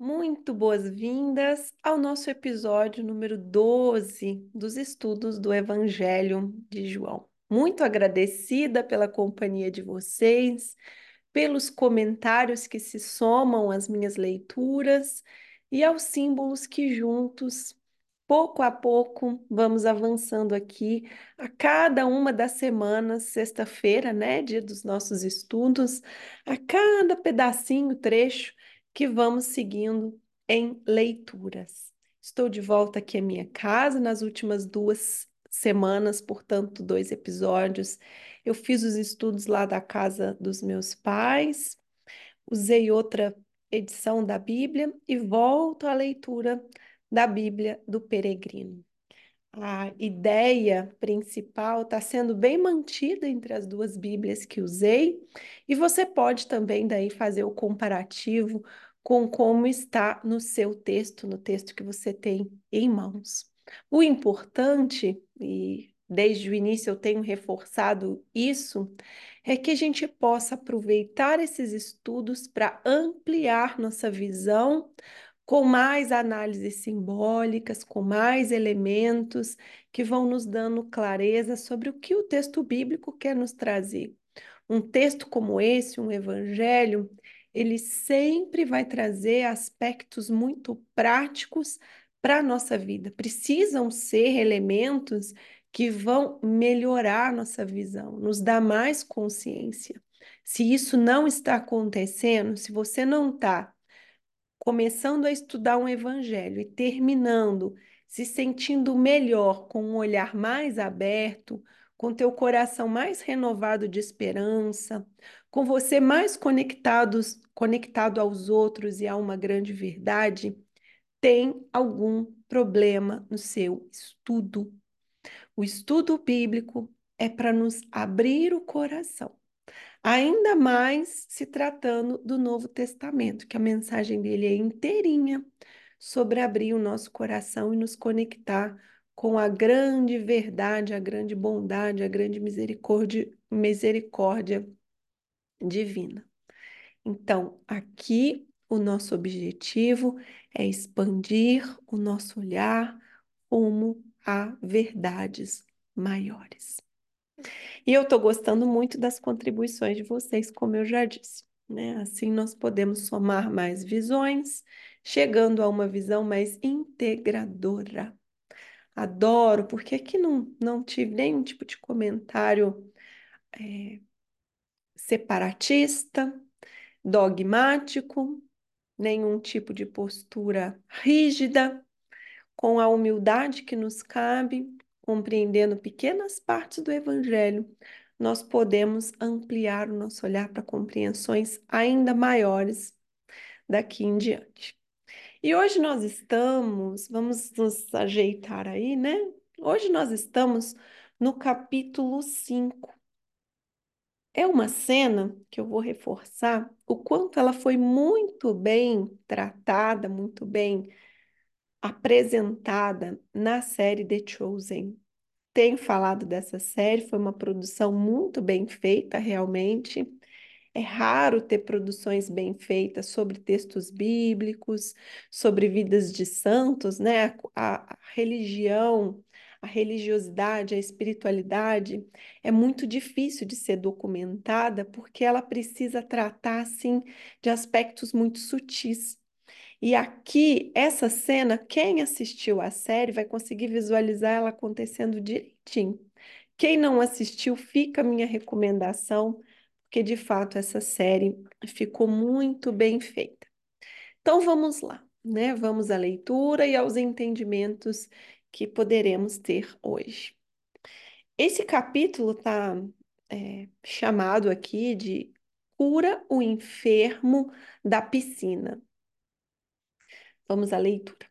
Muito boas-vindas ao nosso episódio número 12 dos estudos do Evangelho de João. Muito agradecida pela companhia de vocês, pelos comentários que se somam às minhas leituras e aos símbolos que juntos, pouco a pouco, vamos avançando aqui a cada uma das semanas, sexta-feira, né, dia dos nossos estudos, a cada pedacinho, trecho que vamos seguindo em leituras. Estou de volta aqui à minha casa nas últimas duas semanas, portanto, dois episódios. Eu fiz os estudos lá da casa dos meus pais, usei outra edição da Bíblia e volto à leitura da Bíblia do Peregrino a ideia principal está sendo bem mantida entre as duas Bíblias que usei, e você pode também daí fazer o comparativo com como está no seu texto, no texto que você tem em mãos. O importante, e desde o início eu tenho reforçado isso, é que a gente possa aproveitar esses estudos para ampliar nossa visão com mais análises simbólicas, com mais elementos que vão nos dando clareza sobre o que o texto bíblico quer nos trazer. Um texto como esse, um evangelho, ele sempre vai trazer aspectos muito práticos para a nossa vida. Precisam ser elementos que vão melhorar nossa visão, nos dar mais consciência. Se isso não está acontecendo, se você não está começando a estudar um evangelho e terminando se sentindo melhor, com um olhar mais aberto, com teu coração mais renovado de esperança, com você mais conectados, conectado aos outros e a uma grande verdade, tem algum problema no seu estudo. O estudo bíblico é para nos abrir o coração Ainda mais se tratando do Novo Testamento, que a mensagem dele é inteirinha sobre abrir o nosso coração e nos conectar com a grande verdade, a grande bondade, a grande misericórdia, misericórdia divina. Então, aqui o nosso objetivo é expandir o nosso olhar rumo a verdades maiores. E eu estou gostando muito das contribuições de vocês, como eu já disse. Né? Assim nós podemos somar mais visões, chegando a uma visão mais integradora. Adoro, porque aqui não, não tive nenhum tipo de comentário é, separatista, dogmático, nenhum tipo de postura rígida, com a humildade que nos cabe, compreendendo pequenas partes do Evangelho, nós podemos ampliar o nosso olhar para compreensões ainda maiores daqui em diante. E hoje nós estamos, vamos nos ajeitar aí, né? Hoje nós estamos no capítulo 5. É uma cena que eu vou reforçar o quanto ela foi muito bem tratada, muito bem apresentada na série The Chosen. Tenho falado dessa série, foi uma produção muito bem feita, realmente. É raro ter produções bem feitas sobre textos bíblicos, sobre vidas de santos, né? A, a, religião, a religiosidade, a espiritualidade é muito difícil de ser documentada porque ela precisa tratar, assim, de aspectos muito sutis. E aqui, essa cena, quem assistiu a série vai conseguir visualizar ela acontecendo direitinho. Quem não assistiu, fica a minha recomendação, porque de fato essa série ficou muito bem feita. Então vamos lá, né? Vamos à leitura e aos entendimentos que poderemos ter hoje. Esse capítulo está é, chamado aqui de Cura o enfermo da piscina. Vamos à leitura.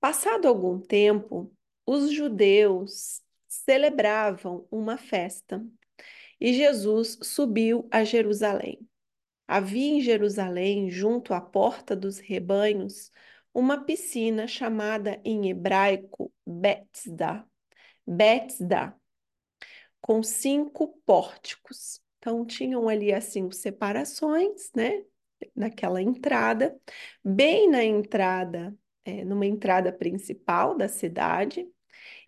Passado algum tempo, os judeus celebravam uma festa e Jesus subiu a Jerusalém. Havia em Jerusalém, junto à porta dos rebanhos, uma piscina chamada em hebraico Bethesda, Bethesda, com cinco pórticos. Então tinham ali assim separações, né? Naquela entrada, bem na entrada, é, numa entrada principal da cidade,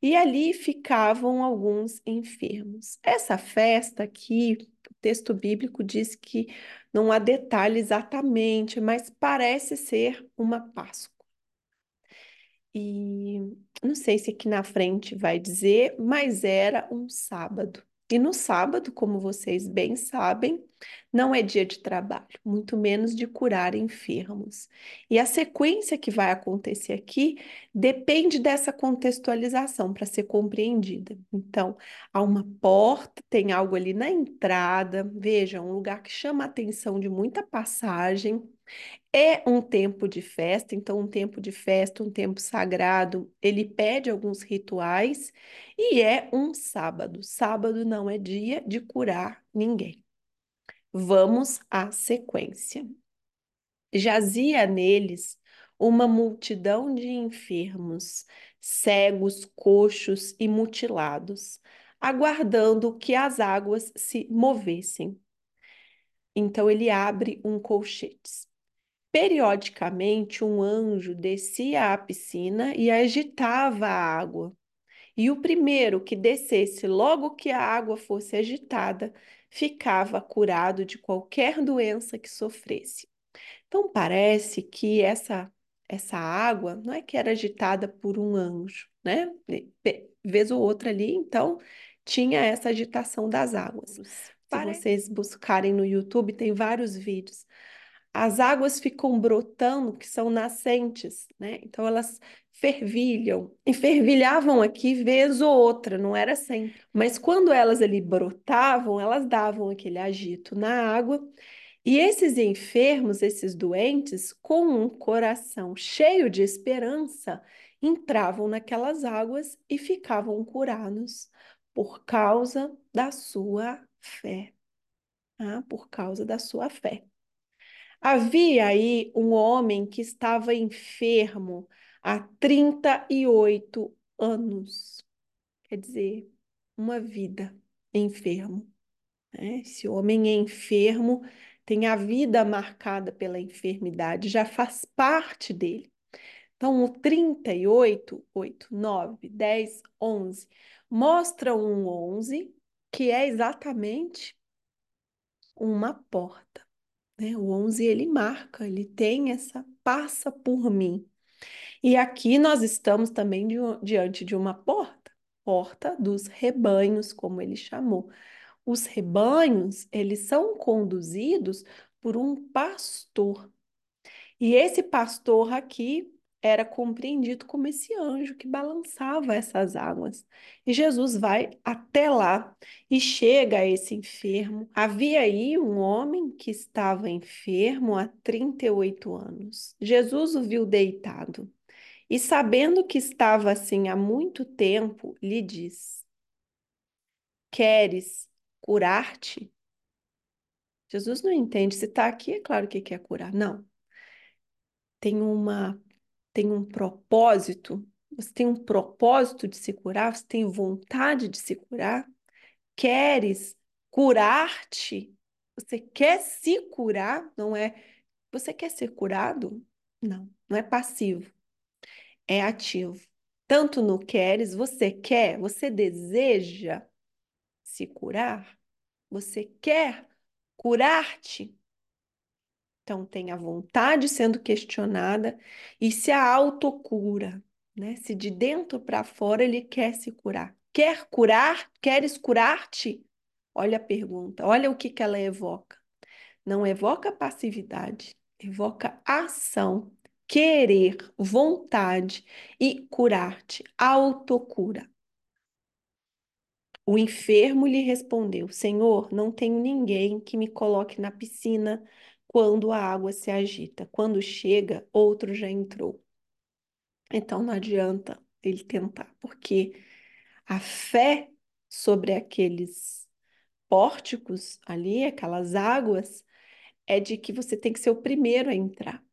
e ali ficavam alguns enfermos. Essa festa aqui, o texto bíblico diz que não há detalhe exatamente, mas parece ser uma Páscoa. E não sei se aqui na frente vai dizer, mas era um sábado. E no sábado, como vocês bem sabem, não é dia de trabalho, muito menos de curar enfermos. E a sequência que vai acontecer aqui depende dessa contextualização para ser compreendida. Então, há uma porta, tem algo ali na entrada, veja, um lugar que chama a atenção de muita passagem. É um tempo de festa, então, um tempo de festa, um tempo sagrado, ele pede alguns rituais e é um sábado. Sábado não é dia de curar ninguém. Vamos à sequência. Jazia neles uma multidão de enfermos, cegos, coxos e mutilados, aguardando que as águas se movessem. Então ele abre um colchete. Periodicamente, um anjo descia à piscina e agitava a água. E o primeiro que descesse logo que a água fosse agitada, ficava curado de qualquer doença que sofresse. Então parece que essa essa água não é que era agitada por um anjo, né? Vez ou outra ali, então tinha essa agitação das águas. Se vocês buscarem no YouTube, tem vários vídeos as águas ficam brotando, que são nascentes, né? Então elas fervilham, e fervilhavam aqui vez ou outra, não era sempre. Mas quando elas ali brotavam, elas davam aquele agito na água, e esses enfermos, esses doentes, com um coração cheio de esperança, entravam naquelas águas e ficavam curados por causa da sua fé. Ah, por causa da sua fé. Havia aí um homem que estava enfermo há 38 anos. Quer dizer, uma vida enfermo. Né? Esse homem é enfermo, tem a vida marcada pela enfermidade, já faz parte dele. Então, o 38, 8, 9, 10, 11 mostra um 11 que é exatamente uma porta. Né? O 11 ele marca, ele tem essa passa por mim. E aqui nós estamos também di diante de uma porta, porta dos rebanhos, como ele chamou. Os rebanhos, eles são conduzidos por um pastor. E esse pastor aqui era compreendido como esse anjo que balançava essas águas. E Jesus vai até lá e chega a esse enfermo. Havia aí um homem que estava enfermo há 38 anos. Jesus o viu deitado e, sabendo que estava assim há muito tempo, lhe diz: Queres curar-te? Jesus não entende. Se está aqui, é claro que quer curar. Não. Tem uma tem um propósito, você tem um propósito de se curar, você tem vontade de se curar, queres curar-te, você quer se curar, não é? Você quer ser curado? Não, não é passivo, é ativo. Tanto no queres, você quer, você deseja se curar, você quer curar-te. Então, tem a vontade sendo questionada e se a autocura, né? Se de dentro para fora ele quer se curar. Quer curar? Queres curar-te? Olha a pergunta, olha o que, que ela evoca. Não evoca passividade, evoca ação, querer, vontade e curar-te, autocura. O enfermo lhe respondeu: Senhor, não tenho ninguém que me coloque na piscina quando a água se agita. Quando chega, outro já entrou. Então não adianta ele tentar, porque a fé sobre aqueles pórticos ali, aquelas águas, é de que você tem que ser o primeiro a entrar.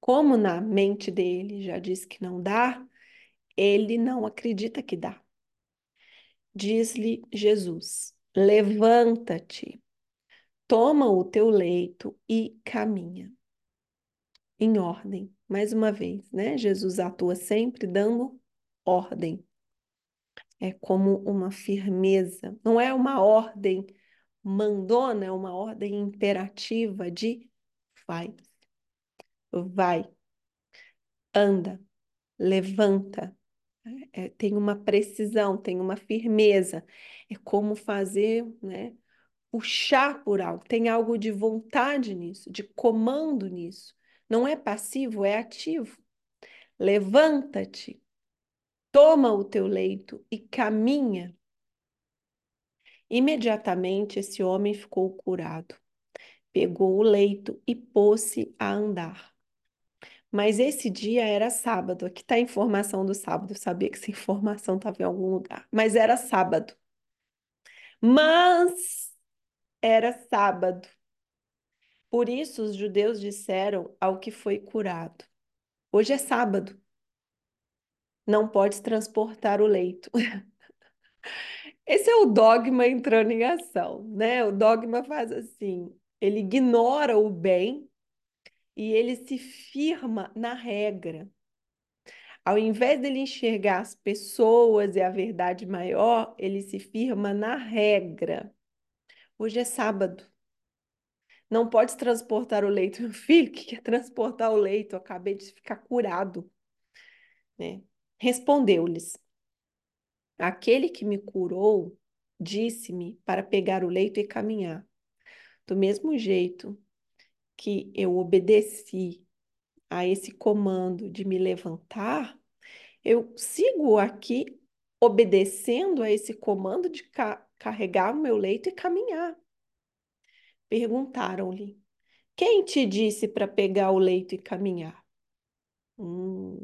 Como na mente dele já diz que não dá, ele não acredita que dá. Diz-lhe Jesus: Levanta-te, toma o teu leito e caminha. Em ordem, mais uma vez, né? Jesus atua sempre dando ordem. É como uma firmeza, não é uma ordem mandona, é uma ordem imperativa de vai, vai, anda, levanta. É, tem uma precisão, tem uma firmeza. É como fazer, né? Puxar por algo, tem algo de vontade nisso, de comando nisso. Não é passivo, é ativo. Levanta-te, toma o teu leito e caminha. Imediatamente esse homem ficou curado. Pegou o leito e pôs-se a andar. Mas esse dia era sábado. Aqui está a informação do sábado. Eu sabia que essa informação estava em algum lugar. Mas era sábado. Mas era sábado. Por isso os judeus disseram ao que foi curado: Hoje é sábado. Não podes transportar o leito. Esse é o dogma entrando em ação, né? O dogma faz assim: ele ignora o bem e ele se firma na regra. Ao invés dele enxergar as pessoas e a verdade maior, ele se firma na regra. Hoje é sábado. Não pode transportar o leito. Meu filho, que quer transportar o leito? Eu acabei de ficar curado. Né? Respondeu-lhes: Aquele que me curou disse-me para pegar o leito e caminhar. Do mesmo jeito que eu obedeci a esse comando de me levantar, eu sigo aqui obedecendo a esse comando de carregar o meu leito e caminhar. Perguntaram-lhe: Quem te disse para pegar o leito e caminhar? Hum.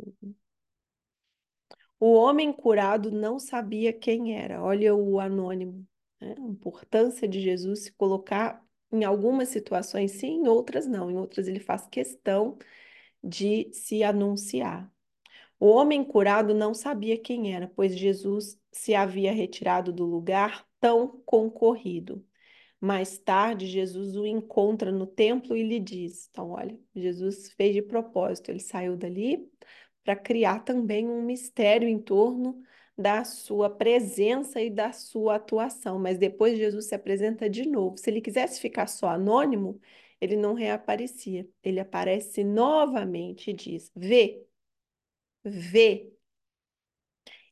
O homem curado não sabia quem era. Olha o anônimo. Né? A importância de Jesus se colocar em algumas situações sim, em outras não. Em outras ele faz questão de se anunciar. O homem curado não sabia quem era, pois Jesus se havia retirado do lugar tão concorrido. Mais tarde, Jesus o encontra no templo e lhe diz: Então, olha, Jesus fez de propósito, ele saiu dali para criar também um mistério em torno da sua presença e da sua atuação. Mas depois Jesus se apresenta de novo. Se ele quisesse ficar só anônimo, ele não reaparecia. Ele aparece novamente e diz: Vê, vê,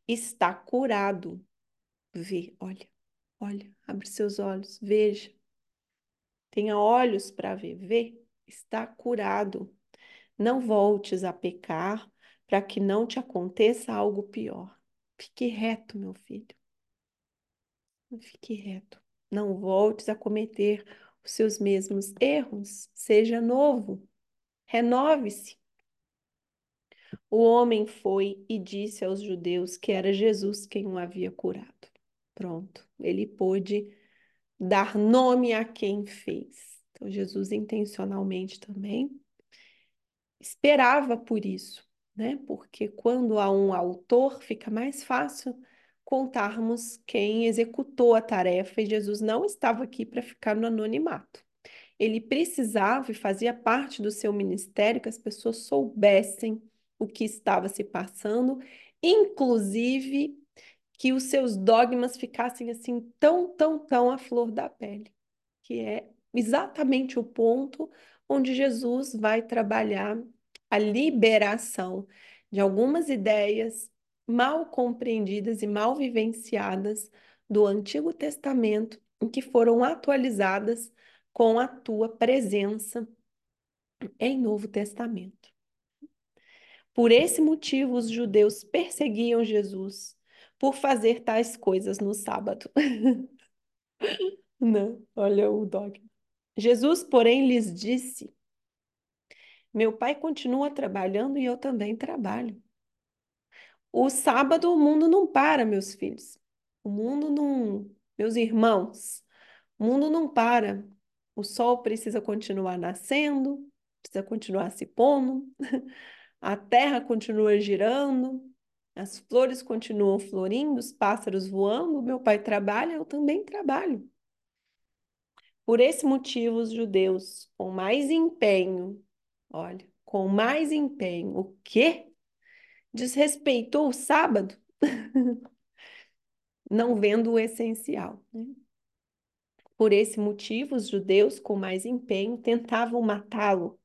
está curado. Vê, olha. Olha, abre seus olhos, veja. Tenha olhos para ver. Vê, está curado. Não voltes a pecar para que não te aconteça algo pior. Fique reto, meu filho. Fique reto. Não voltes a cometer os seus mesmos erros. Seja novo. Renove-se. O homem foi e disse aos judeus que era Jesus quem o havia curado. Pronto, ele pôde dar nome a quem fez. Então, Jesus intencionalmente também esperava por isso, né? Porque quando há um autor, fica mais fácil contarmos quem executou a tarefa, e Jesus não estava aqui para ficar no anonimato. Ele precisava e fazia parte do seu ministério que as pessoas soubessem o que estava se passando, inclusive que os seus dogmas ficassem assim tão, tão, tão à flor da pele, que é exatamente o ponto onde Jesus vai trabalhar a liberação de algumas ideias mal compreendidas e mal vivenciadas do Antigo Testamento que foram atualizadas com a tua presença em Novo Testamento. Por esse motivo, os judeus perseguiam Jesus por fazer tais coisas no sábado. Não, olha o dogma. Jesus, porém, lhes disse: Meu pai continua trabalhando e eu também trabalho. O sábado o mundo não para, meus filhos. O mundo não. Meus irmãos, o mundo não para. O sol precisa continuar nascendo, precisa continuar se pondo, a terra continua girando, as flores continuam florindo, os pássaros voando, meu pai trabalha, eu também trabalho. Por esse motivo, os judeus, com mais empenho, olha, com mais empenho, o quê? Desrespeitou o sábado? Não vendo o essencial. Né? Por esse motivo, os judeus, com mais empenho, tentavam matá-lo,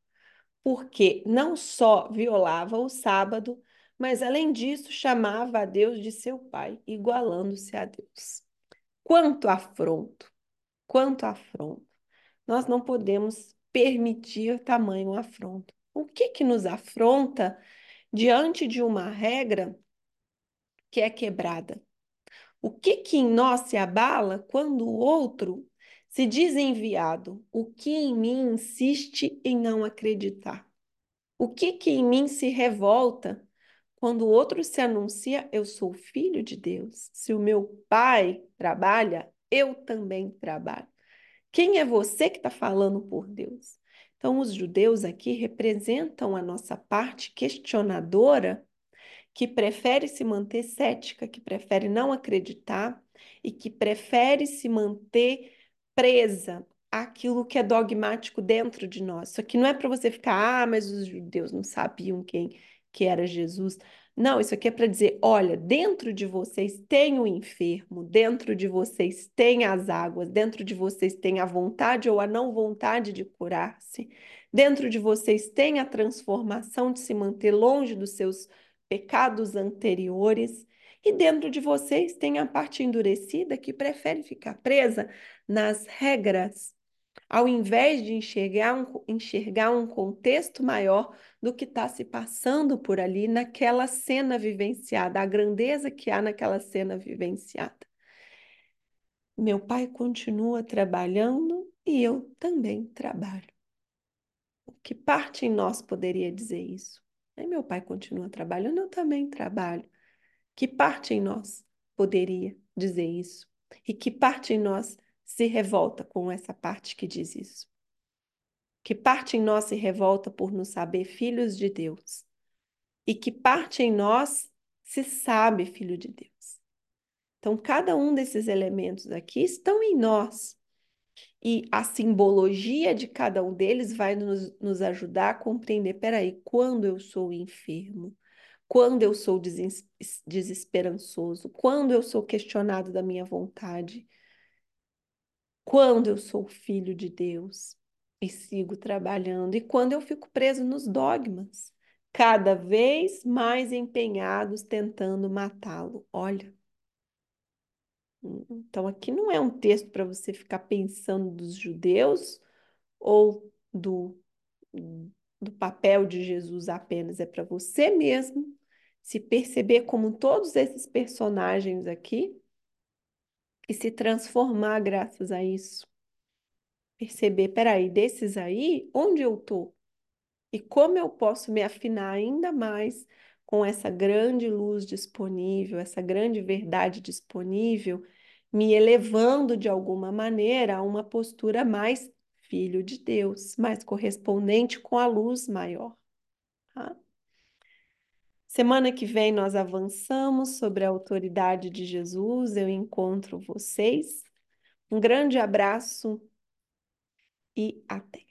porque não só violava o sábado, mas além disso chamava a Deus de seu pai, igualando-se a Deus. Quanto afronto, quanto afronto. Nós não podemos permitir tamanho afronto. O que que nos afronta diante de uma regra que é quebrada? O que que em nós se abala quando o outro se diz enviado? O que em mim insiste em não acreditar? O que que em mim se revolta quando o outro se anuncia, eu sou filho de Deus. Se o meu pai trabalha, eu também trabalho. Quem é você que está falando por Deus? Então, os judeus aqui representam a nossa parte questionadora, que prefere se manter cética, que prefere não acreditar e que prefere se manter presa àquilo que é dogmático dentro de nós. Isso aqui não é para você ficar, ah, mas os judeus não sabiam quem que era Jesus. Não, isso aqui é para dizer: olha, dentro de vocês tem o enfermo, dentro de vocês tem as águas, dentro de vocês tem a vontade ou a não vontade de curar-se, dentro de vocês tem a transformação de se manter longe dos seus pecados anteriores, e dentro de vocês tem a parte endurecida que prefere ficar presa nas regras ao invés de enxergar um, enxergar um contexto maior do que está se passando por ali naquela cena vivenciada, a grandeza que há naquela cena vivenciada. Meu pai continua trabalhando e eu também trabalho. Que parte em nós poderia dizer isso? meu pai continua trabalhando, eu também trabalho. Que parte em nós poderia dizer isso? E que parte em nós se revolta com essa parte que diz isso. Que parte em nós se revolta por nos saber filhos de Deus. E que parte em nós se sabe filho de Deus. Então, cada um desses elementos aqui estão em nós. E a simbologia de cada um deles vai nos, nos ajudar a compreender: peraí, quando eu sou enfermo, quando eu sou desesperançoso, quando eu sou questionado da minha vontade, quando eu sou filho de Deus e sigo trabalhando, e quando eu fico preso nos dogmas, cada vez mais empenhados tentando matá-lo. Olha. Então, aqui não é um texto para você ficar pensando dos judeus ou do, do papel de Jesus apenas, é para você mesmo se perceber como todos esses personagens aqui e se transformar graças a isso. Perceber, peraí, desses aí, onde eu tô? E como eu posso me afinar ainda mais com essa grande luz disponível, essa grande verdade disponível, me elevando de alguma maneira a uma postura mais filho de Deus, mais correspondente com a luz maior. Tá? Semana que vem nós avançamos sobre a autoridade de Jesus. Eu encontro vocês. Um grande abraço e até.